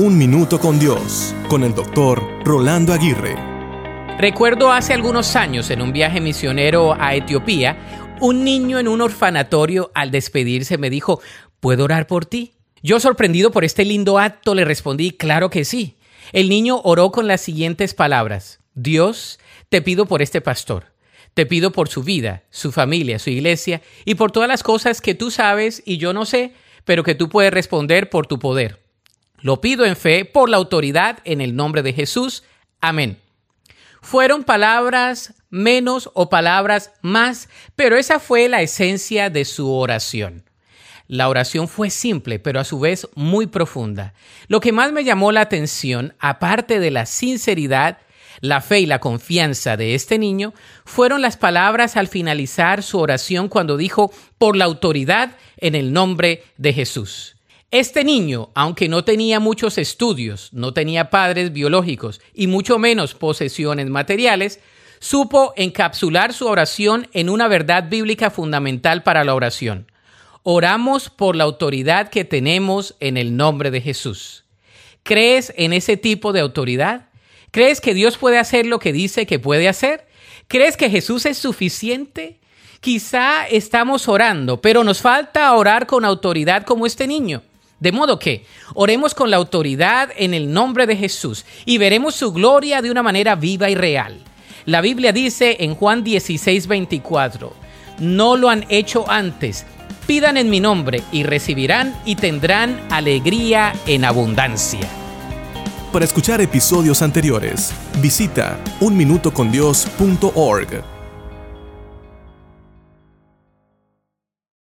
Un Minuto con Dios, con el doctor Rolando Aguirre. Recuerdo hace algunos años en un viaje misionero a Etiopía, un niño en un orfanatorio al despedirse me dijo, ¿puedo orar por ti? Yo sorprendido por este lindo acto le respondí, claro que sí. El niño oró con las siguientes palabras, Dios, te pido por este pastor. Te pido por su vida, su familia, su iglesia y por todas las cosas que tú sabes y yo no sé, pero que tú puedes responder por tu poder. Lo pido en fe por la autoridad en el nombre de Jesús. Amén. Fueron palabras menos o palabras más, pero esa fue la esencia de su oración. La oración fue simple, pero a su vez muy profunda. Lo que más me llamó la atención, aparte de la sinceridad, la fe y la confianza de este niño, fueron las palabras al finalizar su oración cuando dijo, por la autoridad en el nombre de Jesús. Este niño, aunque no tenía muchos estudios, no tenía padres biológicos y mucho menos posesiones materiales, supo encapsular su oración en una verdad bíblica fundamental para la oración. Oramos por la autoridad que tenemos en el nombre de Jesús. ¿Crees en ese tipo de autoridad? ¿Crees que Dios puede hacer lo que dice que puede hacer? ¿Crees que Jesús es suficiente? Quizá estamos orando, pero nos falta orar con autoridad como este niño. De modo que oremos con la autoridad en el nombre de Jesús y veremos su gloria de una manera viva y real. La Biblia dice en Juan 16, 24, no lo han hecho antes, pidan en mi nombre y recibirán y tendrán alegría en abundancia. Para escuchar episodios anteriores, visita unminutocondios.org.